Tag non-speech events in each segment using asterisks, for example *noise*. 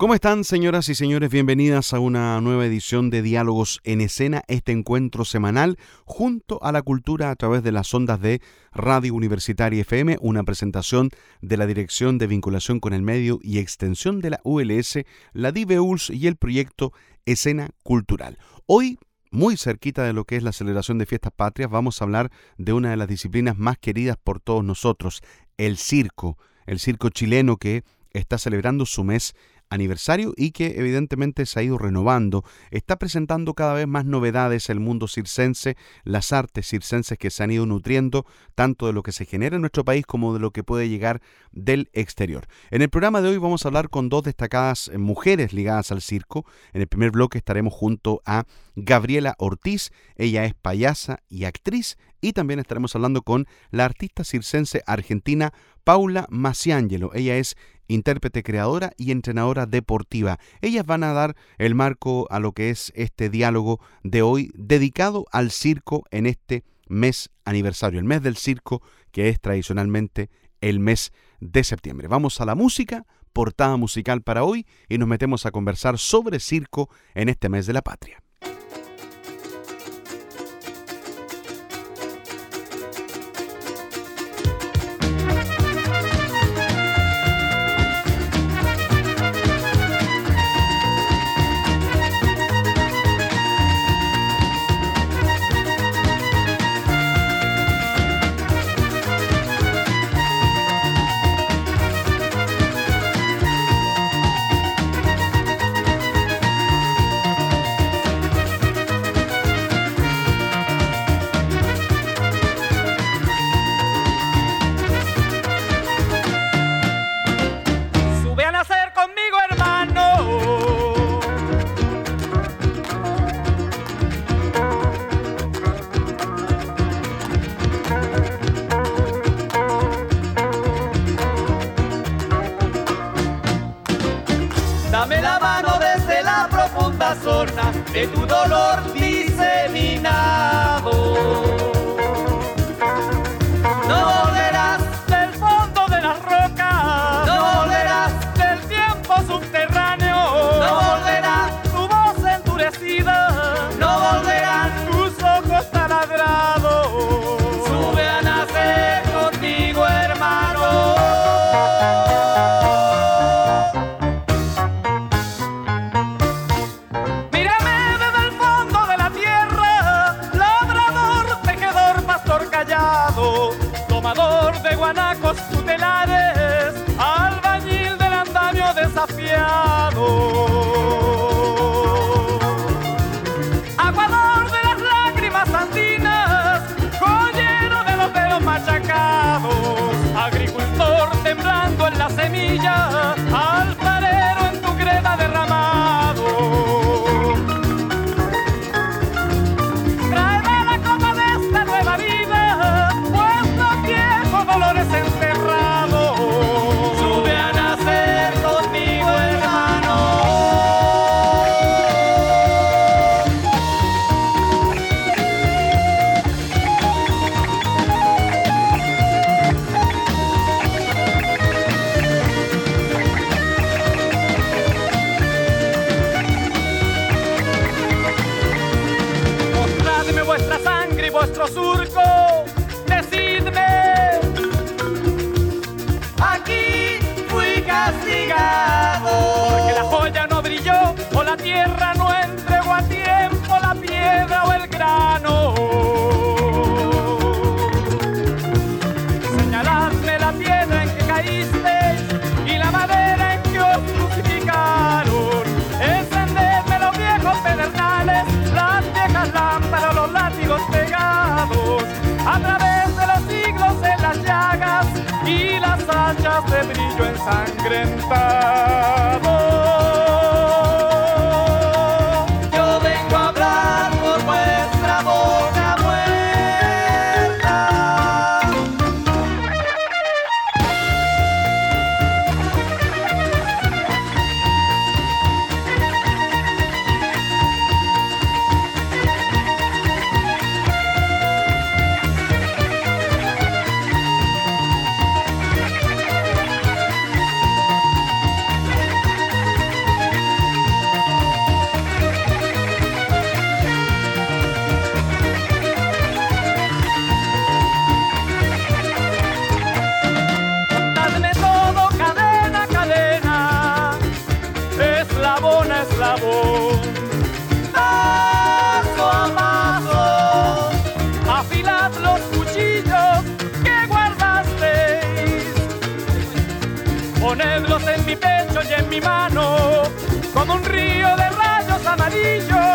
¿Cómo están, señoras y señores? Bienvenidas a una nueva edición de Diálogos en Escena, este encuentro semanal junto a la cultura a través de las ondas de Radio Universitaria FM, una presentación de la Dirección de Vinculación con el Medio y Extensión de la ULS, la DIVEULS y el proyecto Escena Cultural. Hoy muy cerquita de lo que es la celebración de fiestas patrias, vamos a hablar de una de las disciplinas más queridas por todos nosotros, el circo, el circo chileno que está celebrando su mes aniversario y que evidentemente se ha ido renovando. Está presentando cada vez más novedades el mundo circense, las artes circenses que se han ido nutriendo tanto de lo que se genera en nuestro país como de lo que puede llegar del exterior. En el programa de hoy vamos a hablar con dos destacadas eh, mujeres ligadas al circo. En el primer bloque estaremos junto a Gabriela Ortiz, ella es payasa y actriz y también estaremos hablando con la artista circense argentina Paula Maciangelo. Ella es intérprete creadora y entrenadora deportiva. Ellas van a dar el marco a lo que es este diálogo de hoy dedicado al circo en este mes aniversario, el mes del circo que es tradicionalmente el mes de septiembre. Vamos a la música, portada musical para hoy y nos metemos a conversar sobre circo en este mes de la patria. De tu dolor diseminado. Mi pecho y en mi mano, como un río de rayos amarillos,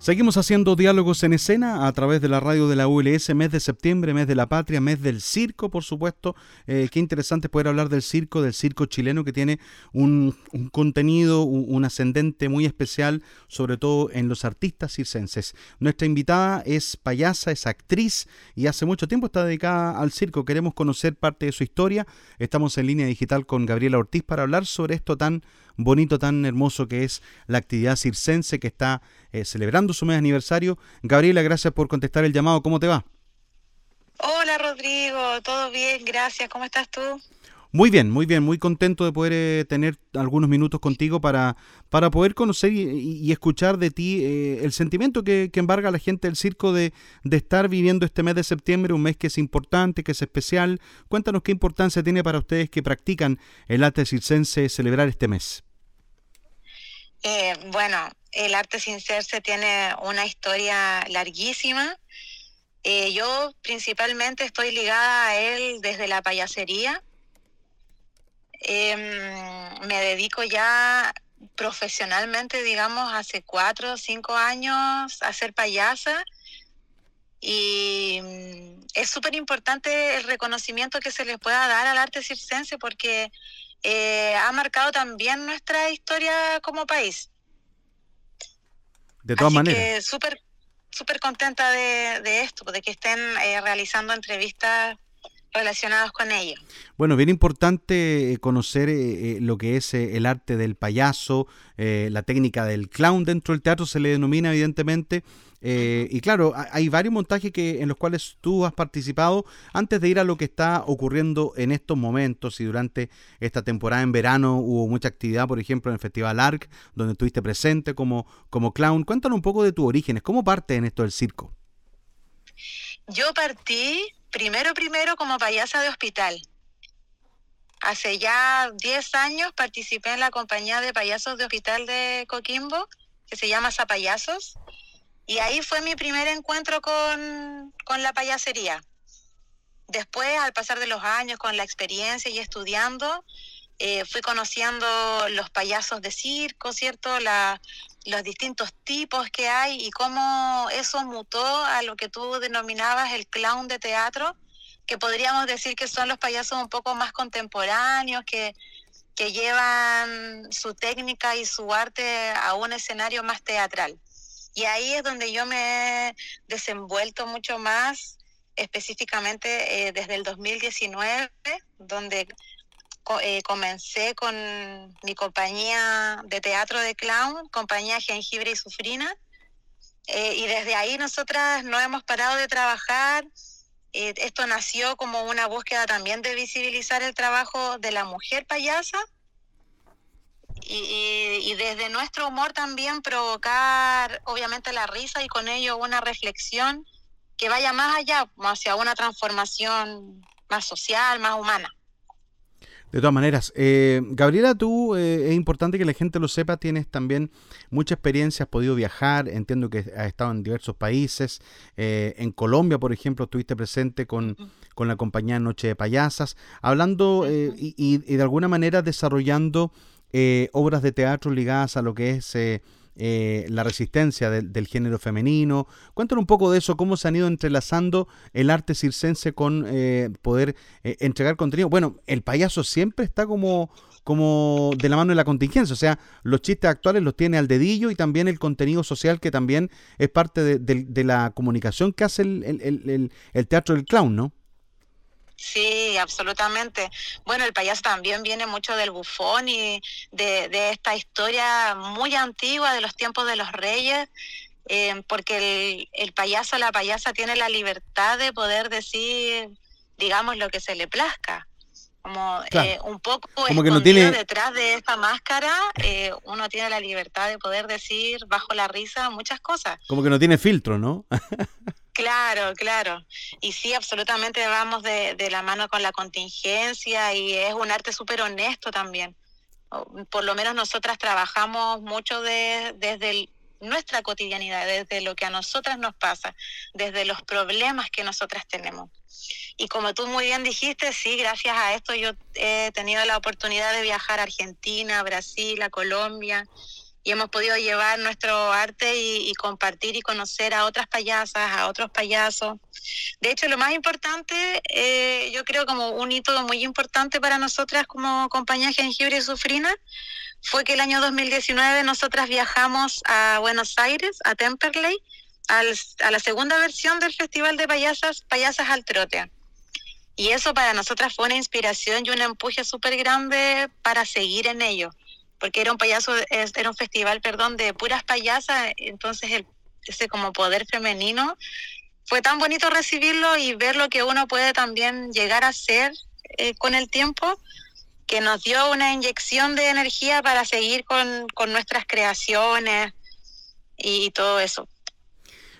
Seguimos haciendo diálogos en escena a través de la radio de la ULS, mes de septiembre, mes de la patria, mes del circo, por supuesto. Eh, qué interesante poder hablar del circo, del circo chileno que tiene un, un contenido, un, un, ascendente muy especial, sobre todo en los artistas circenses. Nuestra invitada es payasa, es actriz y hace mucho tiempo está dedicada al circo. Queremos conocer parte de su historia. Estamos en línea digital con Gabriela Ortiz para hablar sobre esto tan bonito, tan hermoso que es la actividad circense que está eh, celebrando su mes aniversario. Gabriela, gracias por contestar el llamado. ¿Cómo te va? Hola Rodrigo, todo bien, gracias. ¿Cómo estás tú? Muy bien, muy bien, muy contento de poder eh, tener algunos minutos contigo para, para poder conocer y, y escuchar de ti eh, el sentimiento que, que, embarga a la gente del circo de, de, estar viviendo este mes de septiembre, un mes que es importante, que es especial. Cuéntanos qué importancia tiene para ustedes que practican el arte circense celebrar este mes. Eh, bueno, el arte circense tiene una historia larguísima. Eh, yo principalmente estoy ligada a él desde la payasería. Eh, me dedico ya profesionalmente, digamos, hace cuatro o cinco años a ser payasa. Y mm, es súper importante el reconocimiento que se les pueda dar al arte circense porque eh, ha marcado también nuestra historia como país. De todas Así maneras. Súper súper contenta de, de, esto, de que estén eh, realizando entrevistas relacionadas con ello. Bueno, bien importante conocer eh, lo que es eh, el arte del payaso, eh, la técnica del clown dentro del teatro se le denomina evidentemente. Eh, y claro, hay varios montajes que, en los cuales tú has participado antes de ir a lo que está ocurriendo en estos momentos y durante esta temporada en verano hubo mucha actividad, por ejemplo, en el Festival ARC, donde estuviste presente como, como clown. Cuéntanos un poco de tus orígenes, ¿cómo parte en esto del circo? Yo partí primero, primero como payasa de hospital. Hace ya 10 años participé en la compañía de payasos de hospital de Coquimbo, que se llama Zapayasos. Y ahí fue mi primer encuentro con, con, la payasería. Después, al pasar de los años, con la experiencia y estudiando, eh, fui conociendo los payasos de circo, ¿cierto? Los distintos tipos que hay y cómo eso mutó a lo que tú denominabas el clown de teatro, que podríamos decir que son los payasos un poco más contemporáneos, que, que llevan su técnica y su arte a un escenario más teatral. Y ahí es donde yo me he desenvuelto mucho más, específicamente eh, desde el 2019, donde eh, comencé con mi compañía de teatro de clown, compañía Jengibre y Sufrina. Eh, y desde ahí nosotras no hemos parado de trabajar. Eh, esto nació como una búsqueda también de visibilizar el trabajo de la mujer payasa y, y, y, desde nuestro humor también provocar obviamente la risa y con ello una reflexión que vaya más allá, hacia una transformación más social, más humana. De todas maneras, eh, Gabriela, tú eh, es importante que la gente lo sepa, tienes también mucha experiencia, has podido viajar, entiendo que has estado en diversos países, eh, en Colombia, por ejemplo, estuviste presente con, con la compañía Noche de Payasas, hablando eh, y, y, de alguna manera desarrollando eh, obras de teatro ligadas a lo que es eh, eh, la resistencia del, género femenino. Cuéntanos un poco de eso, cómo se han ido entrelazando el arte circense con eh, poder eh, entregar contenido. Bueno, el payaso siempre está como, como de la mano de la contingencia, o sea, los chistes actuales los tiene al dedillo y también el contenido social que también es parte de la comunicación que hace el, el, el teatro del clown, ¿no? Sí, absolutamente. Bueno, el payaso también viene mucho del bufón y de, de esta historia muy antigua de los tiempos de los reyes, eh, porque el, el, payaso, la payasa tiene la libertad de poder decir, digamos, lo que se le plazca. como eh, un poco como que no tiene... detrás de esta máscara, eh, uno tiene la libertad de poder decir bajo la risa muchas cosas. Como que no tiene filtro, ¿no? *laughs* claro, claro. Y sí, absolutamente vamos de, la mano con la contingencia y es un arte súper honesto también. Por lo menos nosotras trabajamos mucho de, desde nuestra cotidianidad, desde lo que a nosotras nos pasa, desde los problemas que nosotras tenemos. Y como tú muy bien dijiste, sí, gracias a esto yo he tenido la oportunidad de viajar a Argentina, a Brasil, a Colombia, y hemos podido llevar nuestro arte y, compartir y conocer a otras payasas, a otros payasos. De hecho, lo más importante, eh, yo creo como un hito muy importante para nosotras como compañía Jengibre y Sufrina, fue que el año 2019 nosotras viajamos a Buenos Aires, a Temperley, a la segunda versión del Festival de Payasas, Payasas al Trote. Y eso para nosotras fue una inspiración y un empuje súper grande para seguir en ello, porque era un payaso, era un festival, perdón, de puras payasas, entonces el, ese como poder femenino fue tan bonito recibirlo y ver lo que uno puede también llegar a ser eh, con el tiempo que nos dio una inyección de energía para seguir con, nuestras creaciones y, todo eso.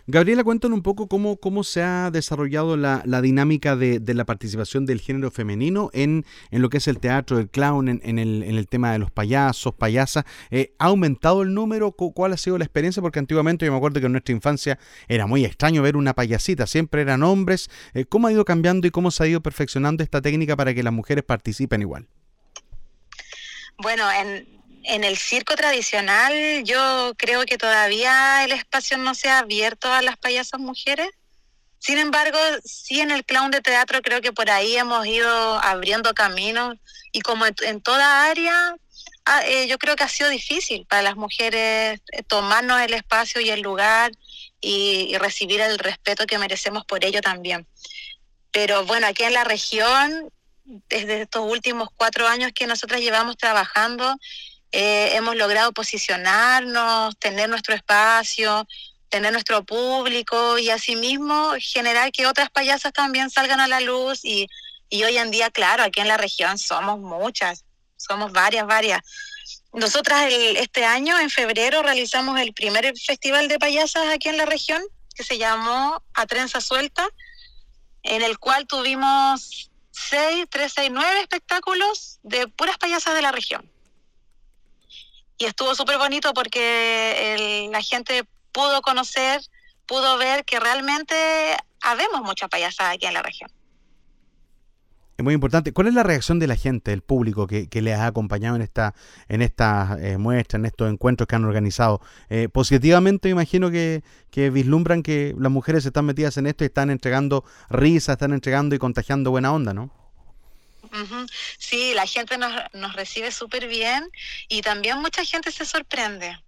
Gabriela, cuéntanos un poco cómo, cómo se ha desarrollado la, dinámica de, la participación del género femenino en, en, lo que es el teatro del clown, en, el, en el, tema de los payasos, payasas. Eh, ¿Ha aumentado el número? ¿Cuál ha sido la experiencia? Porque antiguamente yo me acuerdo que en nuestra infancia era muy extraño ver una payasita, siempre eran hombres. Eh, ¿Cómo ha ido cambiando y cómo se ha ido perfeccionando esta técnica para que las mujeres participen igual? Bueno, en, en el circo tradicional yo creo que todavía el espacio no se ha abierto a las payasas mujeres. Sin embargo, sí en el clown de teatro creo que por ahí hemos ido abriendo caminos y como en, toda área, ah, eh, yo creo que ha sido difícil para las mujeres eh, tomarnos el espacio y el lugar y, y recibir el respeto que merecemos por ello también. Pero bueno, aquí en la región desde estos últimos cuatro años que nosotras llevamos trabajando, eh, hemos logrado posicionarnos, tener nuestro espacio, tener nuestro público y asimismo generar que otras payasas también salgan a la luz y, y hoy en día, claro, aquí en la región somos muchas, somos varias, varias. Nosotras el, este año, en febrero, realizamos el primer festival de payasas aquí en la región, que se llamó A Trenza Suelta, en el cual tuvimos seis, tres, seis, nueve espectáculos de puras payasas de la región. Y estuvo súper bonito porque la gente pudo conocer, pudo ver que realmente habemos muchas payasas aquí en la región. Es muy importante. ¿Cuál es la reacción de la gente, del público que, que les ha acompañado en esta en estas eh, muestras, en estos encuentros que han organizado? Eh, positivamente me imagino que, que, vislumbran que las mujeres están metidas en esto y están entregando risas, están entregando y contagiando buena onda, ¿no? Sí, la gente nos, nos recibe súper bien y también mucha gente se sorprende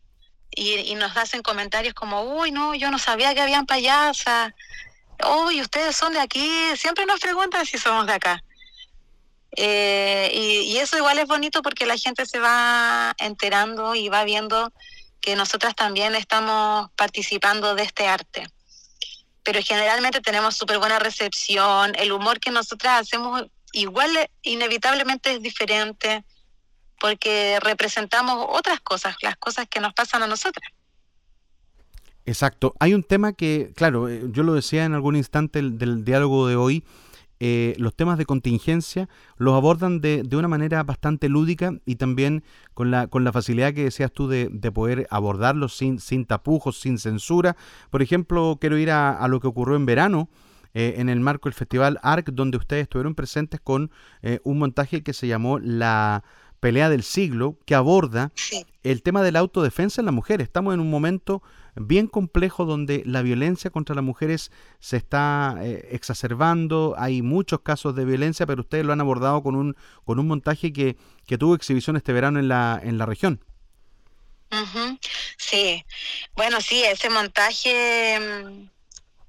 y, y, nos hacen comentarios como, uy, no, yo no sabía que habían payasas, uy, ustedes son de aquí, siempre nos preguntan si somos de acá. Eh, y, eso igual es bonito porque la gente se va enterando y va viendo que nosotras también estamos participando de este arte. Pero generalmente tenemos súper buena recepción, el humor que nosotras hacemos igual inevitablemente es diferente porque representamos otras cosas, las cosas que nos pasan a nosotras. Exacto. Hay un tema que, claro, eh, yo lo decía en algún instante del diálogo de hoy, eh, los temas de contingencia los abordan de, de, una manera bastante lúdica y también con la, con la facilidad que decías tú de, de poder abordarlos sin, sin tapujos, sin censura. Por ejemplo, quiero ir a, lo que ocurrió en verano. Eh, en el marco del Festival ARC, donde ustedes estuvieron presentes con eh, un montaje que se llamó La pelea del siglo, que aborda el tema de la autodefensa en la mujer. Estamos en un momento bien complejo donde la violencia contra las mujeres se está eh, exacerbando, hay muchos casos de violencia, pero ustedes lo han abordado con un, con un montaje que, que tuvo exhibición este verano en la, en la región. Sí, bueno, sí, ese montaje mm,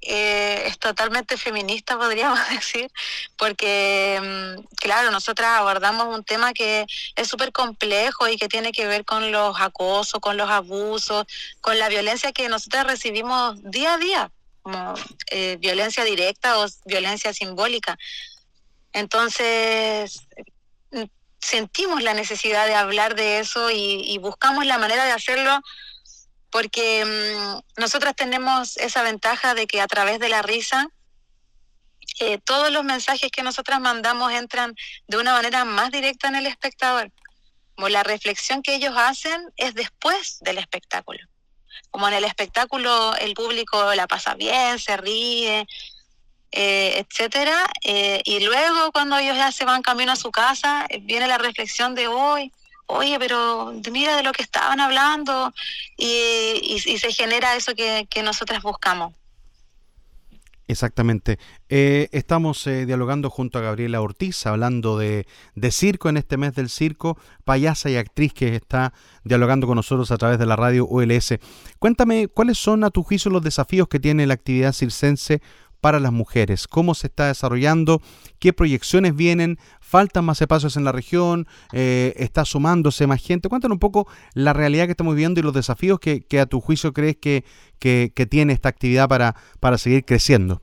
eh, es totalmente feminista, podríamos *laughs* decir, porque, mm, claro, nosotras abordamos un tema que es súper complejo y que tiene que ver con los acosos, con los abusos, con la violencia que nosotras recibimos día a día, como eh, violencia directa o violencia simbólica. Entonces, sentimos la necesidad de hablar de eso y, buscamos la manera de hacerlo porque mm, nosotras tenemos esa ventaja de que a través de la risa eh, todos los mensajes que nosotras mandamos entran de una manera más directa en el espectador. Como la reflexión que ellos hacen es después del espectáculo. Como en el espectáculo el público la pasa bien, se ríe, eh, etcétera. Eh, y luego cuando ellos ya se van camino a su casa, eh, viene la reflexión de hoy, oye, pero mira de lo que estaban hablando y, se genera eso que, que nosotras buscamos. Exactamente. Eh, estamos dialogando junto a Gabriela Ortiz, hablando de, de, circo en este mes del circo, payasa y actriz que está dialogando con nosotros a través de la radio ULS. Cuéntame, ¿cuáles son a tu juicio los desafíos que tiene la actividad circense para las mujeres, cómo se está desarrollando, qué proyecciones vienen, faltan más espacios en la región, eh, está sumándose más gente. Cuéntanos un poco la realidad que estamos viviendo y los desafíos que, a tu juicio crees que, que, tiene esta actividad para, para seguir creciendo.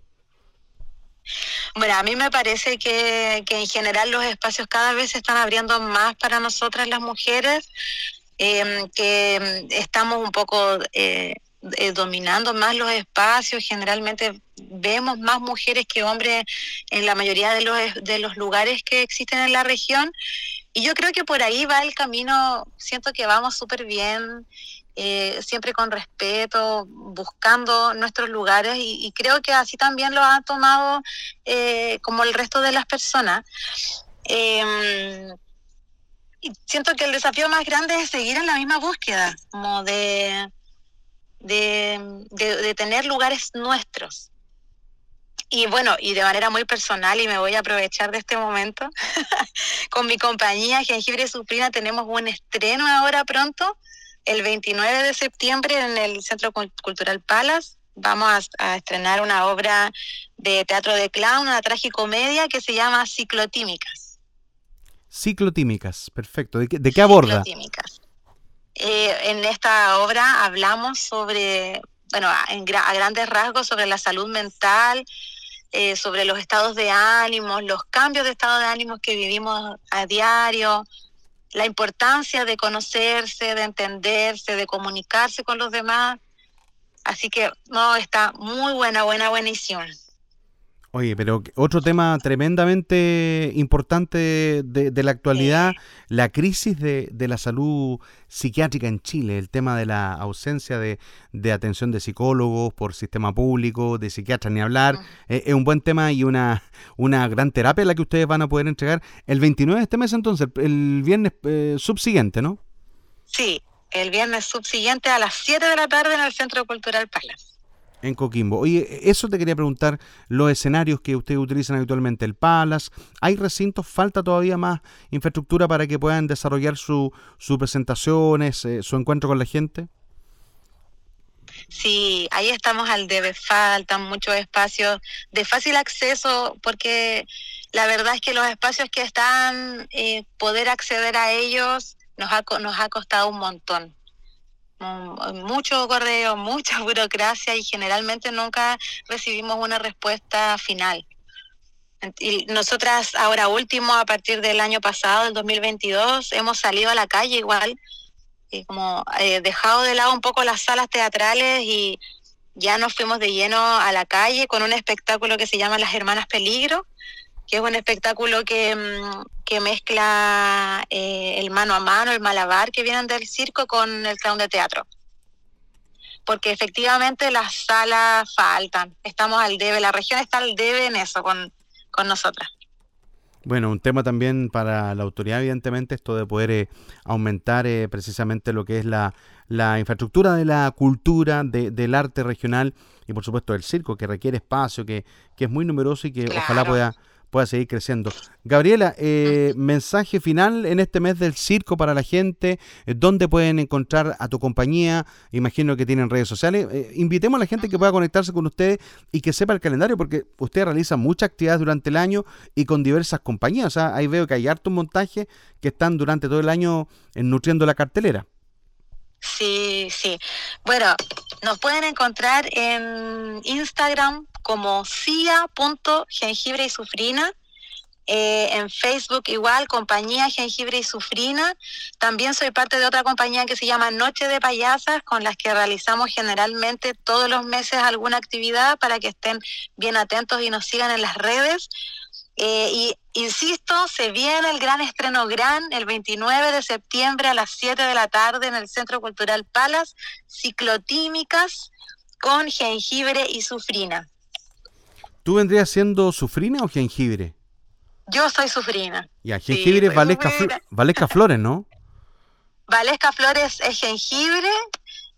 Bueno, a mí me parece que, en general los espacios cada vez se están abriendo más para nosotras las mujeres, eh, que estamos un poco eh, eh, dominando más los espacios, generalmente vemos más mujeres que hombres en la mayoría de los, de los lugares que existen en la región. Y yo creo que por ahí va el camino, siento que vamos súper bien, eh, siempre con respeto, buscando nuestros lugares y, creo que así también lo ha tomado eh, como el resto de las personas. Em, y siento que el desafío más grande es seguir en la misma búsqueda, como de, de, de, tener lugares nuestros. Y bueno, y de manera muy personal, y me voy a aprovechar de este momento, *laughs* con mi compañía Jengibre Suprina tenemos un estreno ahora pronto, el 29 de septiembre en el Centro Cultural Palace. Vamos a, estrenar una obra de teatro de clown, una tragicomedia que se llama Ciclotímicas. Ciclotímicas, perfecto. ¿De qué, de qué aborda? Ciclotímicas. Eh, en esta obra hablamos sobre, bueno, a, grandes rasgos sobre la salud mental, eh, sobre los estados de ánimo, los cambios de estado de ánimo que vivimos a diario, la importancia de conocerse, de entenderse, de comunicarse con los demás. Así que, no, está muy buena, buena, buenísima. Oye, pero otro tema tremendamente importante de, la actualidad, la crisis de, la salud psiquiátrica en Chile, el tema de la ausencia de, atención de psicólogos por sistema público, de psiquiatras ni hablar, eh, es un buen tema y una, una gran terapia la que ustedes van a poder entregar el 29 de este mes entonces, el viernes eh, subsiguiente, ¿no? Sí, el viernes subsiguiente a las 7 de la tarde en el Centro Cultural Palace. En Coquimbo. Oye, eso te quería preguntar, los escenarios que ustedes utilizan habitualmente, el Palace, ¿hay recintos? ¿Falta todavía más infraestructura para que puedan desarrollar sus su presentaciones, eh, su encuentro con la gente? Sí, ahí estamos al debe, faltan muchos espacios de fácil acceso porque la verdad es que los espacios que están, eh, poder acceder a ellos nos ha, nos ha costado un montón mucho correo, mucha *laughs* burocracia y generalmente nunca recibimos una respuesta final. Y nosotras ahora último, a partir del año pasado, del 2022, hemos salido a la calle igual, y como eh, dejado de lado un poco las salas teatrales y ya nos fuimos de lleno a la calle con un espectáculo que se llama Las Hermanas Peligro, que es un espectáculo que, mm, que mezcla eh, el mano a mano, el malabar que vienen del circo con el clown de teatro. Porque efectivamente las salas faltan, estamos al debe, la región está al debe en eso con, con nosotras. Bueno, un tema también para la autoridad, evidentemente, esto de poder eh, aumentar eh, precisamente lo que es la, la infraestructura de la cultura, de, del arte regional y por supuesto del circo, que requiere espacio, que, que es muy numeroso y que ojalá pueda pueda seguir creciendo. Gabriela, eh, mensaje final en este mes del circo para la gente, eh, ¿dónde pueden encontrar a tu compañía? Imagino que tienen redes sociales. Eh, invitemos a la gente que pueda conectarse con ustedes y que sepa el calendario, porque usted realiza muchas actividades durante el año y con diversas compañías. O sea, ahí veo que hay hartos montajes que están durante todo el año nutriendo la cartelera. Sí, sí. Bueno, nos pueden encontrar en Instagram como cia.jengibre y sufrina Eh, en Facebook igual, compañía Jengibre y Sufrina. También soy parte de otra compañía que se llama Noche de Payasas, con las que realizamos generalmente todos los meses alguna actividad para que estén bien atentos y nos sigan en las redes. Eh, y insisto, se viene el gran estreno gran el 29 de septiembre a las 7 de la tarde en el Centro Cultural Palas, ciclotímicas con jengibre y sufrina. ¿Tú vendrías siendo sufrina o jengibre? Yo soy sufrina. Ya, jengibre es Valesca, *laughs* Flores, ¿no? Valesca Flores es jengibre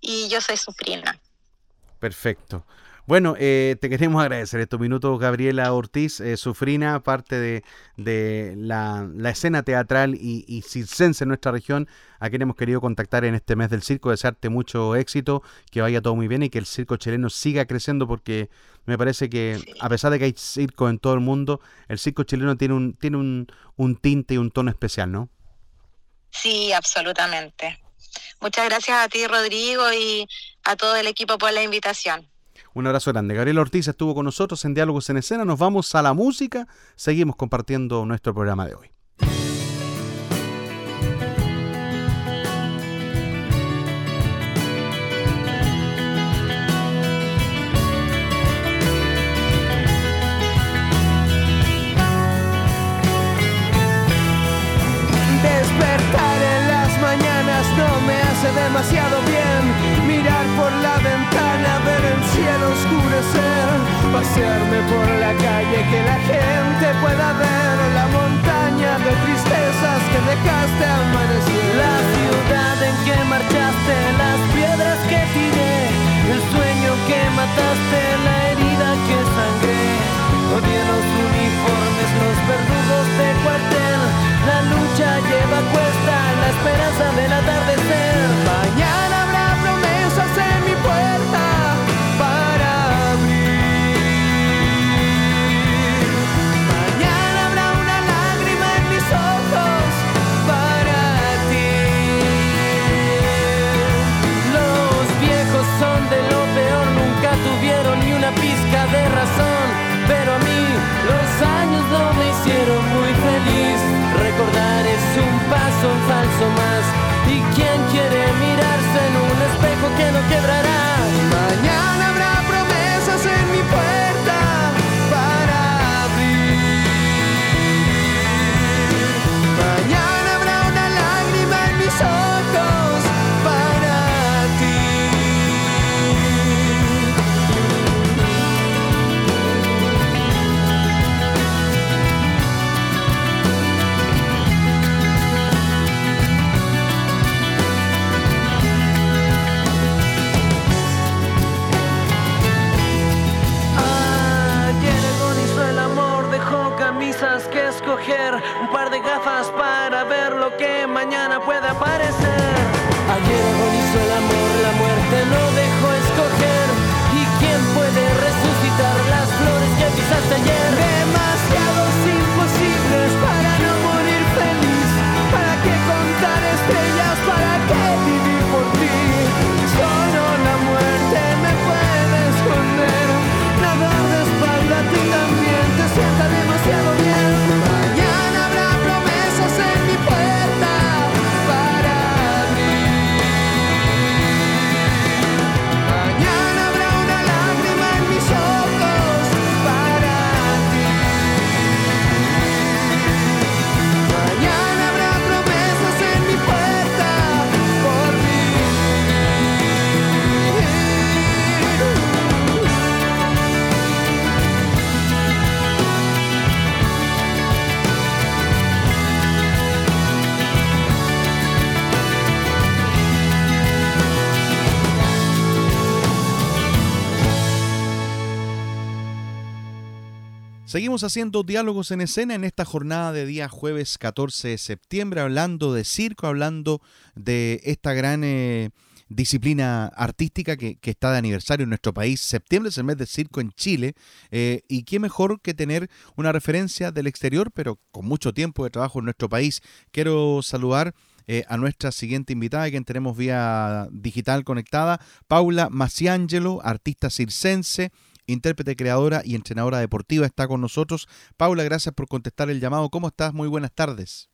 y yo soy sufrina. Perfecto. Bueno, eh, te queremos agradecer estos minutos, Gabriela Ortiz, eh, sufrina, parte de, la, escena teatral y, y, circense en nuestra región, a quien hemos querido contactar en este mes del circo, desearte mucho éxito, que vaya todo muy bien y que el circo chileno siga creciendo, porque me parece que a pesar de que hay circo en todo el mundo, el circo chileno tiene un, tiene un, un tinte y un tono especial, ¿no? Sí, absolutamente. Muchas gracias a ti, Rodrigo, y a todo el equipo por la invitación. Un abrazo grande. Gabriel Ortiz estuvo con nosotros en Diálogos en Escena. Nos vamos a la música. Seguimos compartiendo nuestro programa de hoy. Despertar en las mañanas no me hace demasiado bien. Mirar por la ventana, ver el cielo oscurecer, pasearme por la calle, que la gente pueda ver la montaña de tristezas que dejaste amanecer. La ciudad en que marchaste, las piedras que tiré, el sueño que mataste, la herida que sangré. Odié los uniformes, los verdugos de cuartel, la lucha lleva cuesta, la esperanza del atardecer. Mañana Seguimos haciendo diálogos en escena en esta jornada de día jueves 14 de septiembre, hablando de circo, hablando de esta gran eh, disciplina artística que, está de aniversario en nuestro país. Septiembre es el mes de circo en Chile eh, y qué mejor que tener una referencia del exterior, pero con mucho tiempo de trabajo en nuestro país. Quiero saludar eh, a nuestra siguiente invitada, quien tenemos vía digital conectada, Paula Maciangelo, artista circense intérprete, creadora y entrenadora deportiva, está con nosotros. Paula, gracias por contestar el llamado. ¿Cómo estás? Muy buenas tardes.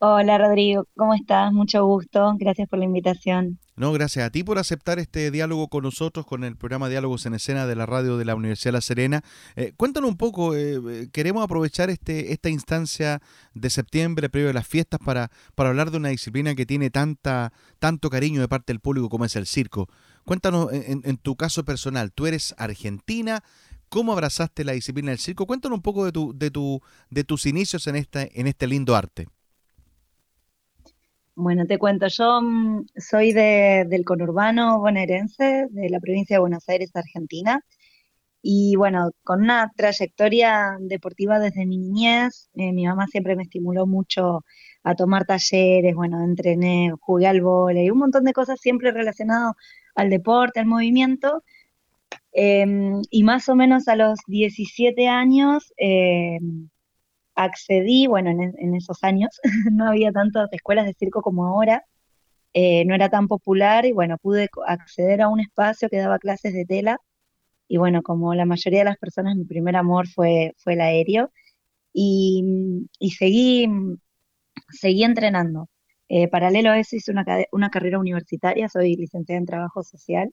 Hola Rodrigo, ¿cómo estás? Mucho gusto, gracias por la invitación. No, gracias a ti por aceptar este diálogo con nosotros, con el programa Diálogos en Escena de la radio de la Universidad de La Serena. Eh, cuéntanos un poco, eh, eh, queremos aprovechar este, esta instancia de septiembre, previo a las fiestas, para, para hablar de una disciplina que tiene tanta, tanto cariño de parte del público como es el circo. Cuéntanos en, en tu caso personal, tú eres argentina, ¿Cómo abrazaste la disciplina del circo? Cuéntanos un poco de, tu, de, tu, de tus inicios en, esta, en este lindo arte. Bueno, te cuento, yo mm, soy de, del conurbano bonaerense, de la provincia de Buenos Aires, Argentina, y bueno, con una trayectoria deportiva desde mi niñez, eh, mi mamá siempre me estimuló mucho a tomar talleres, bueno, entrené, jugué al vóley, un montón de cosas siempre relacionadas al deporte, al movimiento, em, y más o menos a los 17 años em, accedí, bueno, en, esos años *laughs* no había tantas escuelas de circo como ahora, eh, no era tan popular y bueno, pude acceder a un espacio que daba clases de tela y bueno, como la mayoría de las personas, mi primer amor fue, fue el aéreo y, seguí, seguí entrenando. Eh, paralelo a eso hice una, una, carrera universitaria, soy licenciada en trabajo social,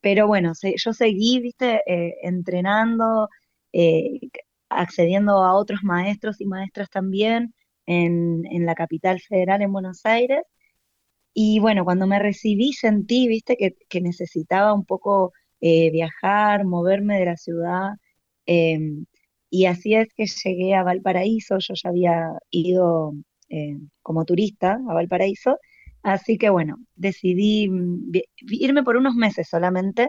pero bueno, yo seguí, viste, eh, entrenando, accediendo a otros maestros y maestras también en, la capital federal, en Buenos Aires. Y bueno, cuando me recibí sentí, viste, que, necesitaba un poco eh, viajar, moverme de la ciudad. Em, y así es que llegué a Valparaíso, yo ya había ido eh, como turista a Valparaíso, así que bueno, decidí mm, irme por unos meses solamente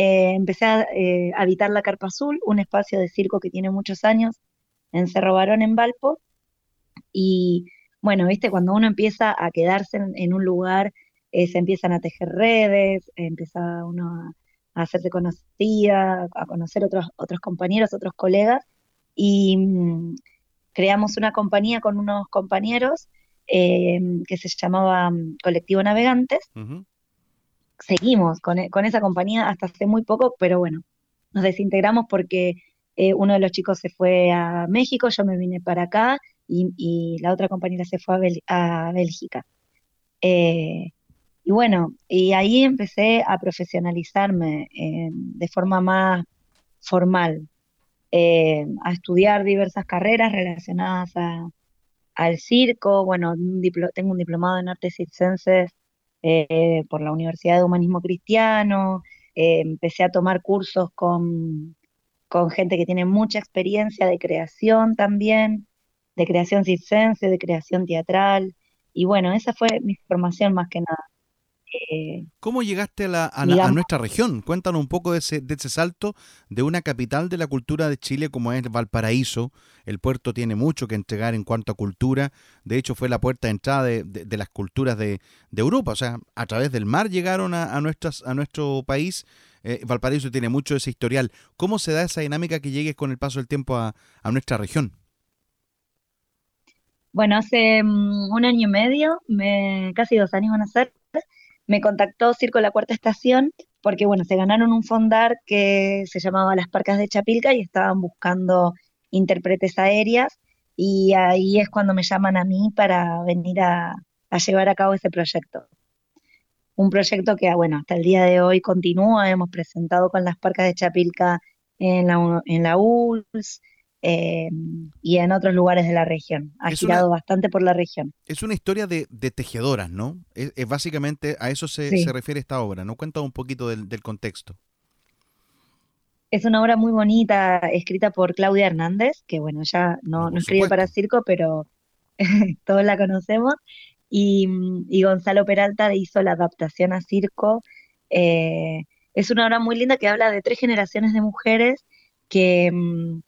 eh, empecé a eh, habitar la Carpa Azul, un espacio de circo que tiene muchos años en Cerro Barón, en Valpo. Y bueno, viste, cuando uno empieza a quedarse en, un lugar, eh, se empiezan a tejer redes, empieza uno a, hacerse conocida, a conocer otros, otros compañeros, otros colegas. Y mm, creamos una compañía con unos compañeros que se llamaba mm, Colectivo Navegantes seguimos e, con, esa compañía hasta hace muy poco, pero bueno, nos desintegramos porque eh, uno de los chicos se fue a México, yo me vine para acá y, la otra compañera se fue a, Bélgica. Eh, y bueno, y ahí empecé a profesionalizarme de forma más formal, eh, a estudiar diversas carreras relacionadas al circo. Bueno, tengo un diplomado en artes circenses eh, por la Universidad de Humanismo Cristiano, eh, empecé a tomar cursos con, con gente que tiene mucha experiencia de creación también, de creación circense, de creación teatral, y bueno, esa fue mi formación más que nada. Eh, ¿Cómo llegaste a, nuestra región? Cuéntanos un poco de ese, de ese salto de una capital de la cultura de Chile como es Valparaíso. El puerto tiene mucho que entregar en cuanto a cultura. De hecho, fue la puerta de entrada de, las culturas de, Europa. O sea, a través del mar llegaron a, nuestras, a nuestro país. Eh, Valparaíso tiene mucho de ese historial. ¿Cómo se da esa dinámica que llegues con el paso del tiempo a, nuestra región? Bueno, hace mm, un año y medio, me, casi dos años van a ser, me contactó Circo La Cuarta Estación porque, bueno, se ganaron un fondar que se llamaba Las Parcas de Chapilca y estaban buscando intérpretes aéreas y ahí es cuando me llaman a mí para venir a, llevar a cabo ese proyecto. Un proyecto que, bueno, hasta el día de hoy continúa, hemos presentado con Las Parcas de Chapilca en la, en la ULS, eh, y en otros lugares de la región. Ha girado bastante por la región. Es una historia de, tejedoras, ¿no? Es, básicamente a eso se, refiere esta obra, ¿no? Cuenta un poquito del, contexto. Es una obra muy bonita, escrita por Claudia Hernández, que bueno, ya no, escribe para circo, pero *laughs* todos la conocemos. Y, Gonzalo Peralta hizo la adaptación a circo. Eh, es una obra muy linda que habla de tres generaciones de mujeres que, mm,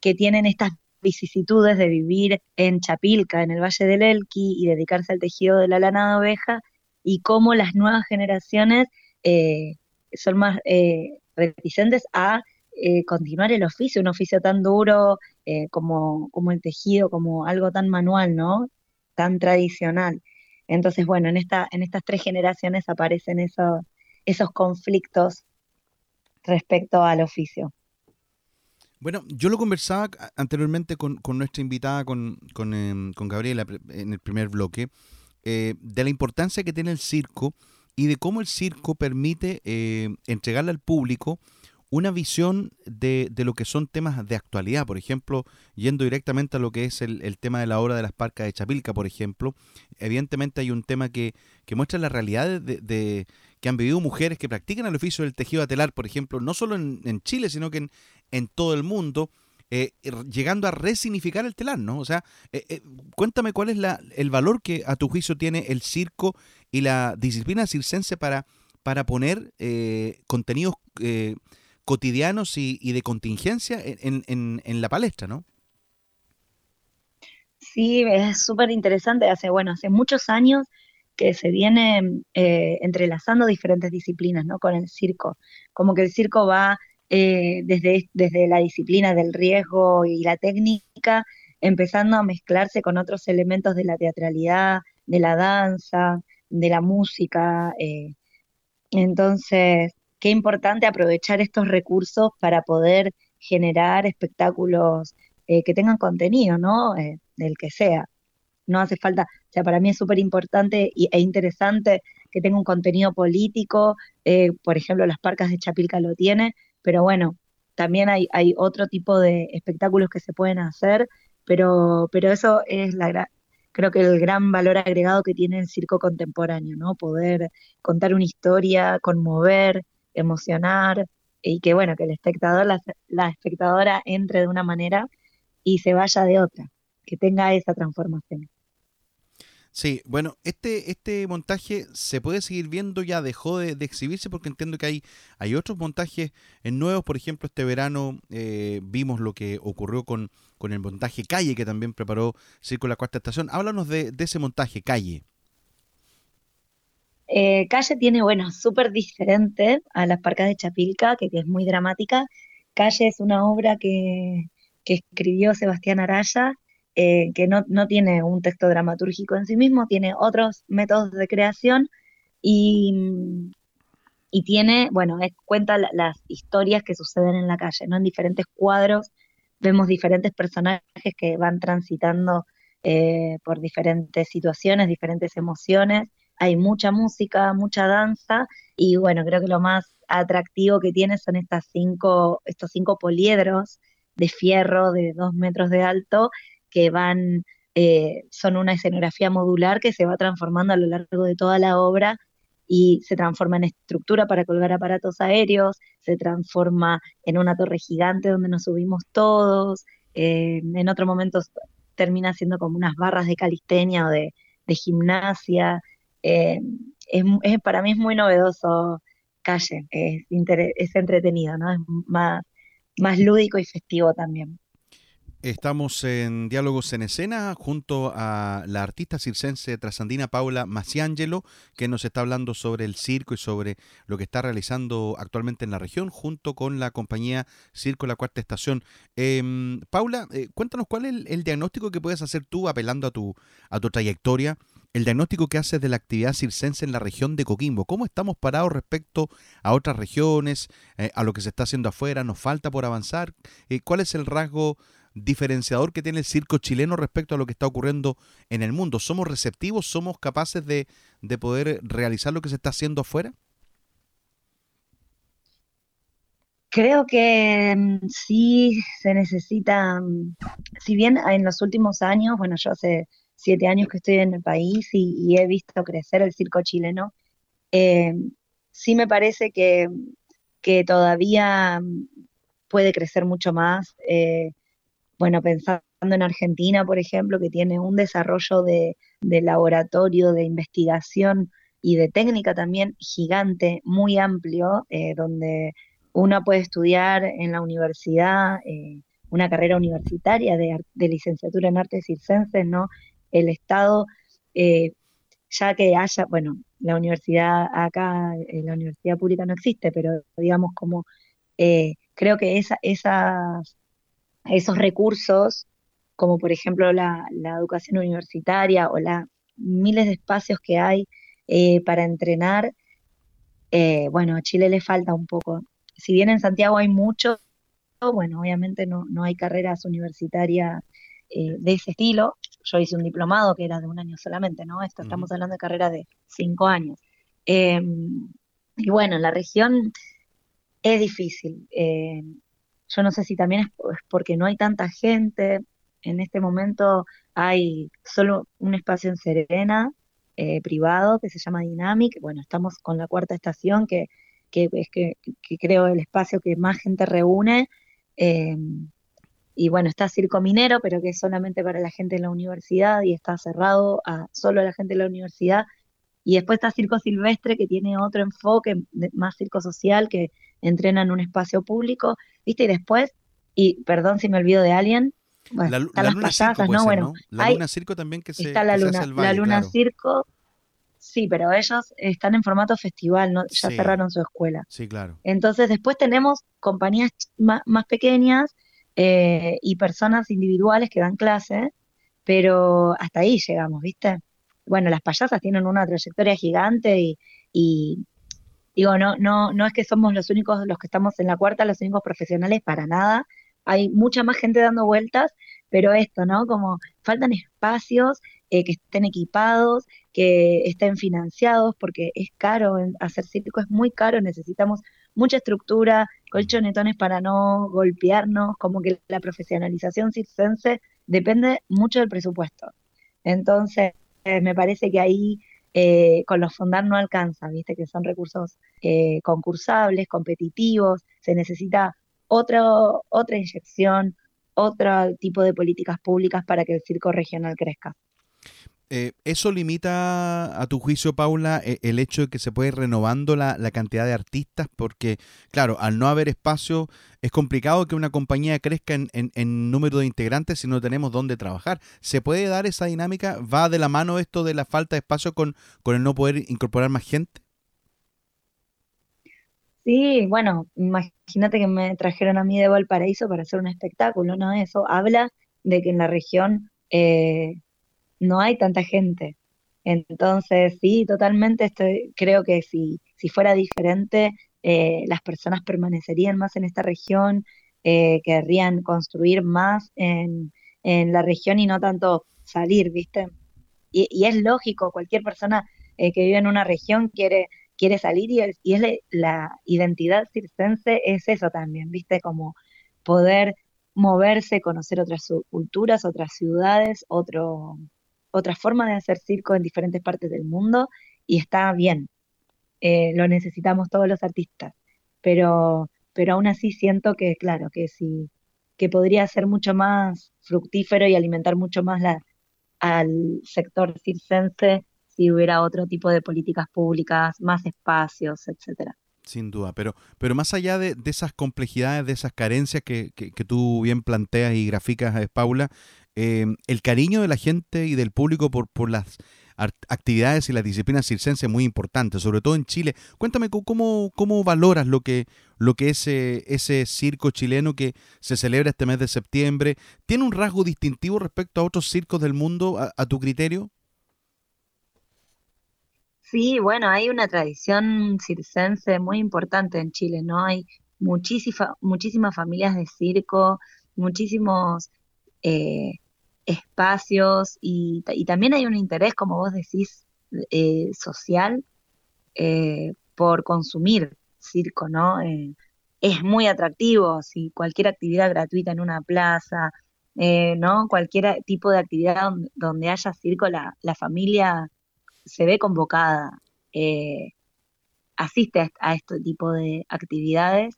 que tienen estas vicisitudes de vivir en Chapilca, en el Valle del Elqui, y dedicarse al tejido de la lana de oveja, y cómo las nuevas generaciones eh, son más eh, reticentes a eh, continuar el oficio, un oficio tan duro como, como el tejido, como algo tan manual, ¿no? Tan tradicional. Entonces, bueno, en, esta, en estas tres generaciones aparecen esos conflictos respecto al oficio. Bueno, yo lo conversaba anteriormente con, nuestra invitada, con, em, con, Gabriela, en el primer bloque, eh, de la importancia que tiene el circo y de cómo el circo permite eh, entregarle al público una visión de, de, lo que son temas de actualidad, por ejemplo, yendo directamente a lo que es el, tema de la obra de las parcas de Chapilca, por ejemplo, evidentemente hay un tema que, que muestra la realidad de, que han vivido mujeres que practican el oficio del tejido atelar, por ejemplo, no solo en, Chile, sino que en, en todo el mundo, eh, llegando a resignificar el telar, ¿no? O sea, eh, eh, cuéntame cuál es la, el valor que a tu juicio tiene el circo y la disciplina circense para, para poner contenidos cotidianos y, de contingencia en, la palestra, ¿no? Sí, es súper interesante. Hace, bueno, hace muchos años que se viene eh, entrelazando diferentes disciplinas, ¿no? Con el circo. Como que el circo va eh, desde, desde la disciplina del riesgo y la técnica, empezando a mezclarse con otros elementos de la teatralidad, de la danza, de la música. Eh. Entonces, qué importante aprovechar estos recursos para poder generar espectáculos que tengan contenido, ¿no? Del que sea. No hace falta, o sea, para mí es súper importante e interesante que tenga un contenido político, eh, por ejemplo, las parcas de Chapilca lo tiene, pero bueno, también hay, hay otro tipo de espectáculos que se pueden hacer, pero, pero eso es la, creo que el gran valor agregado que tiene el circo contemporáneo, ¿no? Poder contar una historia, conmover, emocionar y que bueno, que el espectador, la, espectadora entre de una manera y se vaya de otra, que tenga esa transformación. Sí, bueno, este, este montaje se puede seguir viendo, ya dejó de, exhibirse porque entiendo que hay, hay otros montajes nuevos, por ejemplo, este verano eh, vimos lo que ocurrió con, con el montaje Calle que también preparó Circo La Cuarta Estación. Háblanos de, de ese montaje Calle. Eh, Calle tiene, bueno, *laughs* súper diferente a las parcas de Chapilca, que, es muy dramática. Calle es una obra que, escribió Sebastián Araya, eh, que no, tiene un texto dramatúrgico en sí mismo, tiene otros métodos de creación y, y tiene, bueno, cuenta las historias que suceden en la calle, ¿no? En diferentes cuadros vemos diferentes personajes que van transitando eh, por diferentes situaciones, diferentes emociones hay mucha música, mucha danza y bueno, creo que lo más atractivo que tiene son estas cinco, estos cinco poliedros de fierro de dos metros de alto que van, eh, son una escenografía modular que se va transformando a lo largo de toda la obra y se transforma en estructura para colgar aparatos aéreos, se transforma en una torre gigante donde nos subimos todos, eh, en otro momento termina siendo como unas barras de calistenia o de, gimnasia, eh, es, para mí es muy novedoso Calle, es, es entretenido, ¿no? Es más, más lúdico y festivo también. Estamos en Diálogos en Escena junto a la artista circense trasandina Paula Maciangelo, que nos está hablando sobre el circo y sobre lo que está realizando actualmente en la región, junto con la compañía Circo La Cuarta Estación. Em, Paula, eh, cuéntanos cuál es el, diagnóstico que puedes hacer tú apelando a tu, a tu trayectoria el diagnóstico que haces de la actividad circense en la región de Coquimbo. ¿Cómo estamos parados respecto a otras regiones, eh, a lo que se está haciendo afuera? ¿Nos falta por avanzar? Eh, ¿Cuál es el rasgo diferenciador que tiene el circo chileno respecto a lo que está ocurriendo en el mundo? ¿Somos receptivos? ¿Somos capaces de, poder realizar lo que se está haciendo afuera? Creo que mm, sí se necesita, mm, si bien en los últimos años, bueno, yo hace siete años que estoy en el país y, he visto crecer el circo chileno, eh, sí me parece que, todavía puede crecer mucho más. Eh, bueno, pensando en Argentina, por ejemplo, que tiene un desarrollo de, laboratorio, de investigación y de técnica también gigante, muy amplio, eh, donde uno puede estudiar en la universidad una carrera universitaria de, de, licenciatura en artes circenses, ¿no? el Estado, eh, ya que haya, bueno, la universidad acá, eh, la universidad pública no existe, pero digamos como eh, creo que esa, esas, esos recursos, como por ejemplo la, educación universitaria o la miles de espacios que hay para entrenar, bueno, a Chile le falta un poco. si bien en Santiago hay mucho, bueno, obviamente no, no hay carreras universitarias eh, de ese estilo. Yo hice un diplomado que era de un año solamente, ¿no? Esto estamos hablando de carreras de cinco años. Em, y bueno, en la región es difícil. Yo no sé si también es porque no hay tanta gente. En este momento hay solo un espacio en Serena, eh, privado, que se llama Dynamic. Bueno, estamos con la cuarta estación, que, que es que, creo el espacio que más gente reúne. Em, y bueno, está Circo Minero, pero que es solamente para la gente de la universidad y está cerrado a solo a la gente de la universidad. Y después está Circo Silvestre, que tiene otro enfoque, más circo social, que entrena en un espacio público, ¿viste? Y después, y perdón si me olvido de alguien, bueno, la, están las payasas, ¿no? bueno, la Luna Circo también que se Está la Luna, la Luna Circo, sí, pero ellos están en formato festival, ¿no? ya cerraron su escuela. Sí, claro. Entonces después tenemos compañías más, más pequeñas eh, y personas individuales que dan clase, pero hasta ahí llegamos, ¿viste? Bueno, las payasas tienen una trayectoria gigante y, digo, no, no, no es que somos los únicos, los que estamos en la cuarta, los únicos profesionales, para nada. Hay mucha más gente dando vueltas, pero esto, ¿no? Como faltan espacios eh, que estén equipados, que estén financiados, porque es caro hacer circo, es muy caro, necesitamos mucha estructura, colchonetones para no golpearnos, como que la profesionalización circense depende mucho del presupuesto. Entonces, me parece que ahí eh, con los fondar no alcanza, viste que son recursos eh, concursables, competitivos, se necesita otro, otra inyección, otro tipo de políticas públicas para que el circo regional crezca. Eh, ¿Eso limita, a tu juicio, Paula, e, el hecho de que se puede ir renovando la, cantidad de artistas? Porque, claro, al no haber espacio, es complicado que una compañía crezca en, número de integrantes si no tenemos dónde trabajar. ¿Se puede dar esa dinámica? ¿Va de la mano esto de la falta de espacio con, con el no poder incorporar más gente? Sí, bueno, imagínate que me trajeron a mí de Valparaíso para hacer un espectáculo, ¿no? Eso habla de que en la región... Eh, no hay tanta gente. Entonces, sí, totalmente estoy, creo que si, si fuera diferente, eh, las personas permanecerían más en esta región, eh, querrían construir más en, en, la región y no tanto salir, ¿viste? Y, es lógico, cualquier persona eh, que vive en una región quiere, quiere salir y, y es la identidad circense es eso también, ¿viste? Como poder moverse, conocer otras culturas, otras ciudades, otro, otra forma de hacer circo en diferentes partes del mundo y está bien. Eh, lo necesitamos todos los artistas, pero, pero aún así siento que, claro, que sí, que podría ser mucho más fructífero y alimentar mucho más la, al sector circense si hubiera otro tipo de políticas públicas, más espacios, etcétera. Sin duda, pero, pero más allá de, esas complejidades, de esas carencias que, que, que, tú bien planteas y graficas, eh, Paula, Em, el cariño de la gente y del público por, por las actividades y las disciplinas circenses es muy importante, sobre todo en Chile. Cuéntame cómo, cómo valoras lo que, lo que es ese circo chileno que se celebra este mes de septiembre. ¿Tiene un rasgo distintivo respecto a otros circos del mundo, a, tu criterio? Sí, bueno, hay una tradición circense muy importante en Chile, ¿no? Hay muchísima, muchísimas familias de circo, muchísimos eh, espacios y, también hay un interés, como vos decís, eh, social eh, por consumir circo, ¿no? es muy atractivo, si cualquier actividad gratuita en una plaza, ¿no? Cualquier tipo de actividad donde, haya circo, la, familia se ve convocada, asiste a, este tipo de actividades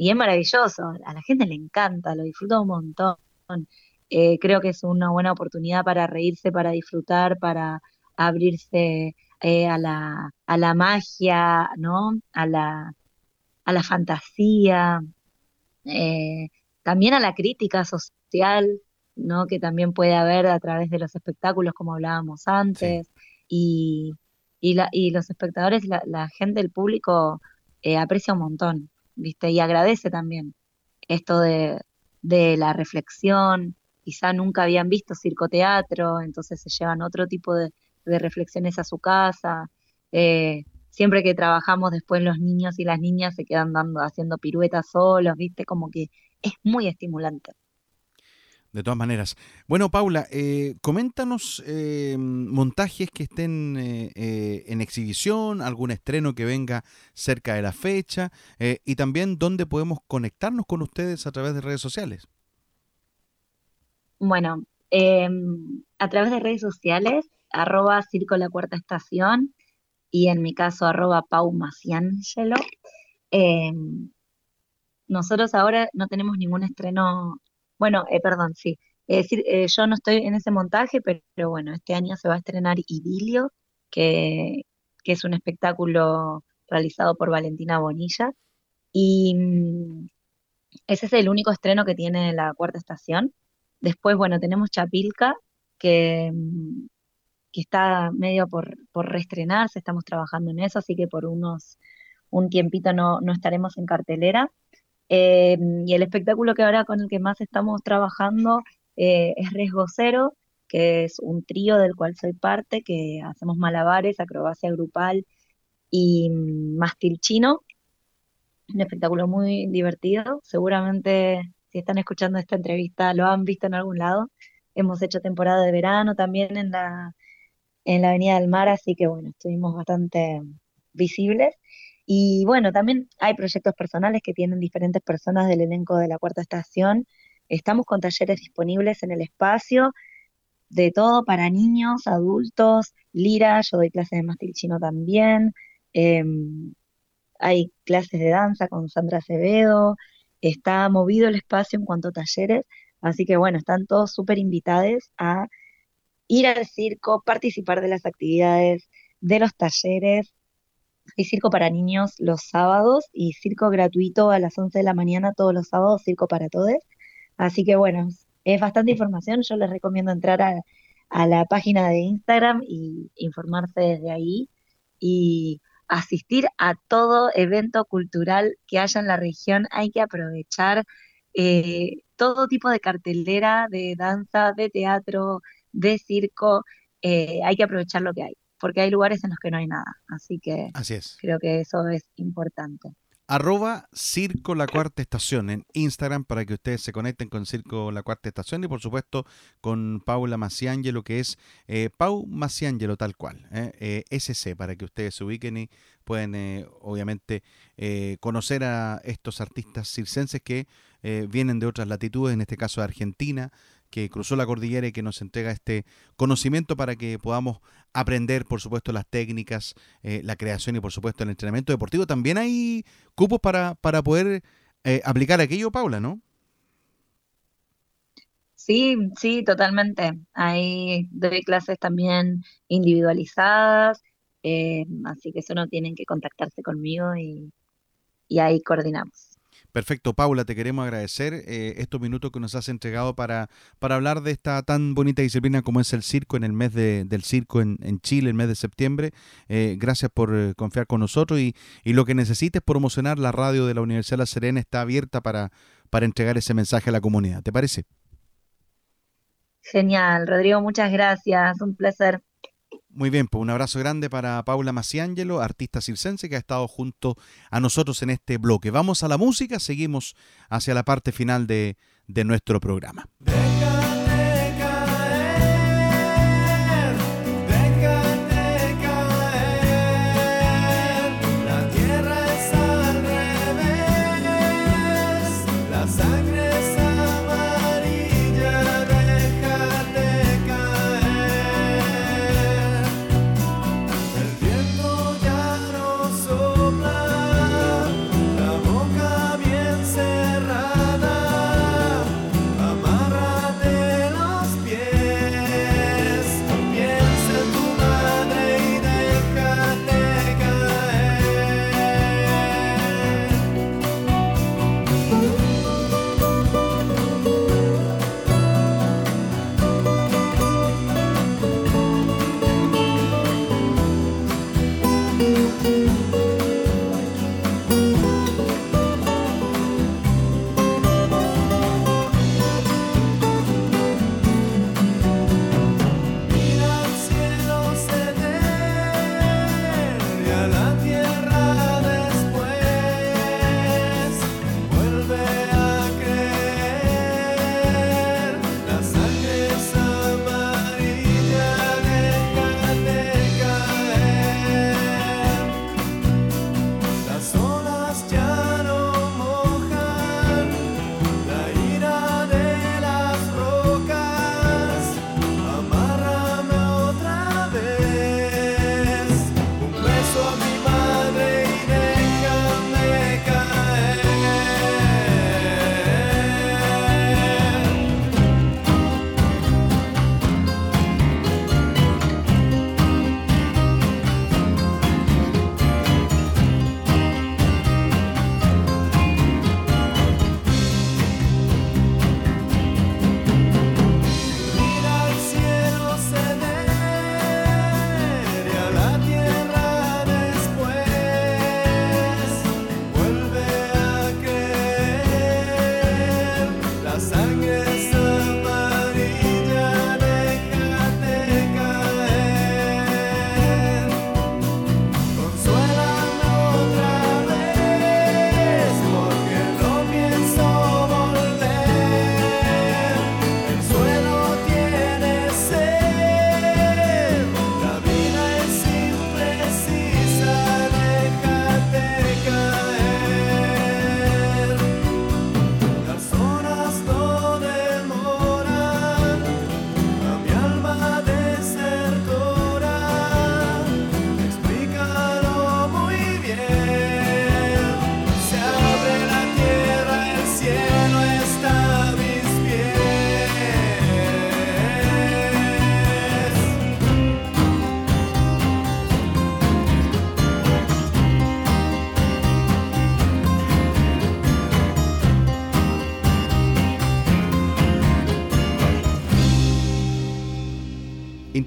y es maravilloso, a la gente le encanta, lo disfruta un montón. Eh, creo que es una buena oportunidad para reírse, para disfrutar, para abrirse eh, a, la, a la magia, ¿no? A la, a la fantasía, eh, también a la crítica social, ¿no? Que también puede haber a través de los espectáculos, como hablábamos antes, y, y, la, y los espectadores, la, la gente, el público aprecia un montón. ¿viste? Y agradece también esto de, la reflexión, quizá nunca habían visto circoteatro, entonces se llevan otro tipo de, reflexiones a su casa. Eh, siempre que trabajamos después los niños y las niñas se quedan dando, haciendo piruetas solos, viste, como que es muy estimulante. De todas maneras. Bueno, Paula, eh, coméntanos eh, montajes que estén eh, en exhibición, algún estreno que venga cerca de la fecha y también dónde podemos conectarnos con ustedes a través de redes sociales. Bueno, em, a través de redes sociales, arroba Circo La Cuarta Estación y en mi caso arroba Pau. Em, nosotros ahora no tenemos ningún estreno bueno, eh, perdón, sí. Es decir, eh, yo no estoy en ese montaje, pero, bueno, este año se va a estrenar Idilio, que, es un espectáculo realizado por Valentina Bonilla. Y mm, ese es el único estreno que tiene la cuarta estación. Después, bueno, tenemos Chapilca, que, mm, está medio por, reestrenarse, estamos trabajando en eso, así que por unos un tiempito no estaremos en cartelera. Eh, y el espectáculo que ahora con el que más estamos trabajando eh, es Riesgo Cero, que es un trío del cual soy parte, que hacemos malabares, acrobacia grupal y mástil chino. Un espectáculo muy divertido. Seguramente si están escuchando esta entrevista lo han visto en algún lado. Hemos hecho temporada de verano también en la, en la Avenida del Mar, así que bueno, estuvimos bastante visibles. Y bueno, también hay proyectos personales que tienen diferentes personas del elenco de la cuarta estación. Estamos con talleres disponibles en el espacio, de todo para niños, adultos, lira, yo doy clases de mástil chino también. Em, hay clases de danza con Sandra Acevedo. Está movido el espacio en cuanto a talleres. Así que bueno, están todos súper invitados a ir al circo, participar de las actividades, de los talleres hay circo para niños los sábados y circo gratuito a las 11 de la mañana todos los sábados, circo para todos. Así que bueno, es bastante información. Yo les recomiendo entrar a, la página de Instagram y informarse desde ahí y asistir a todo evento cultural que haya en la región. Hay que aprovechar eh, todo tipo de cartelera, de danza, de teatro, de circo. Eh, hay que aprovechar lo que hay porque hay lugares en los que no hay nada. Así que Así es. creo que eso es importante. Arroba Circo La Cuarta Estación en Instagram para que ustedes se conecten con Circo La Cuarta Estación y por supuesto con Paula Maciangelo que es eh, Pau Maciangelo tal cual, eh, eh SC para que ustedes se ubiquen y pueden eh, obviamente conocer a estos artistas circenses que vienen de otras latitudes, en este caso de Argentina, que cruzó la cordillera y que nos entrega este conocimiento para que podamos aprender, por supuesto, las técnicas, eh, la creación y, por supuesto, el entrenamiento deportivo. También hay cupos para, para poder eh, aplicar aquello, Paula, ¿no? Sí, sí, totalmente. Hay doy clases también individualizadas, eh, así que eso no tienen que contactarse conmigo y, y ahí coordinamos. Perfecto, Paula, te queremos agradecer eh, estos minutos que nos has entregado para, para hablar de esta tan bonita disciplina como es el circo en el mes de, del circo en, Chile, el mes de septiembre. Eh, gracias por eh, confiar con nosotros y, y, lo que necesites promocionar, la radio de la Universidad de La Serena está abierta para, para entregar ese mensaje a la comunidad. ¿Te parece? Genial, Rodrigo, muchas gracias, un placer. Muy bien, pues un abrazo grande para Paula Maciangelo, artista circense que ha estado junto a nosotros en este bloque. Vamos a la música, seguimos hacia la parte final de, de nuestro programa.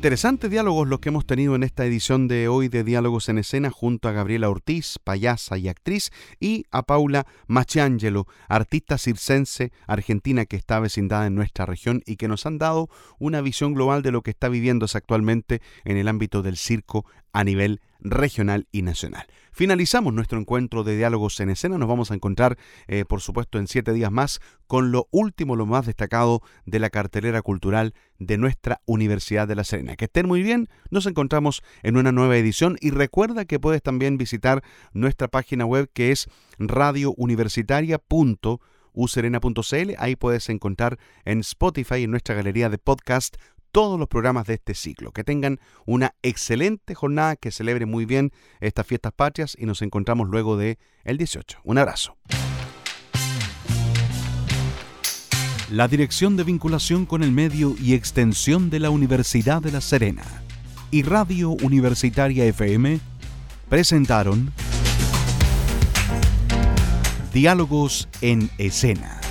Interesantes diálogos los que hemos tenido en esta edición de hoy de Diálogos en Escena junto a Gabriela Ortiz, payasa y actriz, y a Paula Machiangelo, artista circense argentina que está vecindada en nuestra región y que nos han dado una visión global de lo que está viviéndose actualmente en el ámbito del circo a nivel regional y nacional. Finalizamos nuestro encuentro de diálogos en escena. Nos vamos a encontrar, eh, por supuesto, en siete días más con lo último, lo más destacado de la cartelera cultural de nuestra Universidad de La Serena. Que estén muy bien. Nos encontramos en una nueva edición y recuerda que puedes también visitar nuestra página web que es radiouniversitaria.userena.cl. Ahí puedes encontrar en Spotify, en nuestra galería de podcast, todos los programas de este ciclo. Que tengan una excelente jornada, que celebre muy bien estas fiestas patrias y nos encontramos luego de el 18. Un abrazo. La Dirección de Vinculación con el Medio y Extensión de la Universidad de La Serena y Radio Universitaria FM presentaron Diálogos en Escena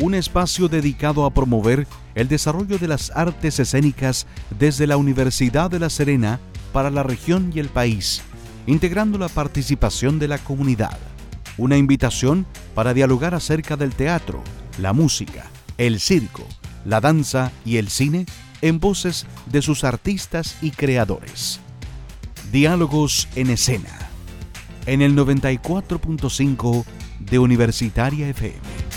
un espacio dedicado a promover el desarrollo de las artes escénicas desde la Universidad de La Serena para la región y el país, integrando la participación de la comunidad. Una invitación para dialogar acerca del teatro, la música, el circo, la danza y el cine en voces de sus artistas y creadores. Diálogos en escena, en el 94.5 de Universitaria FM.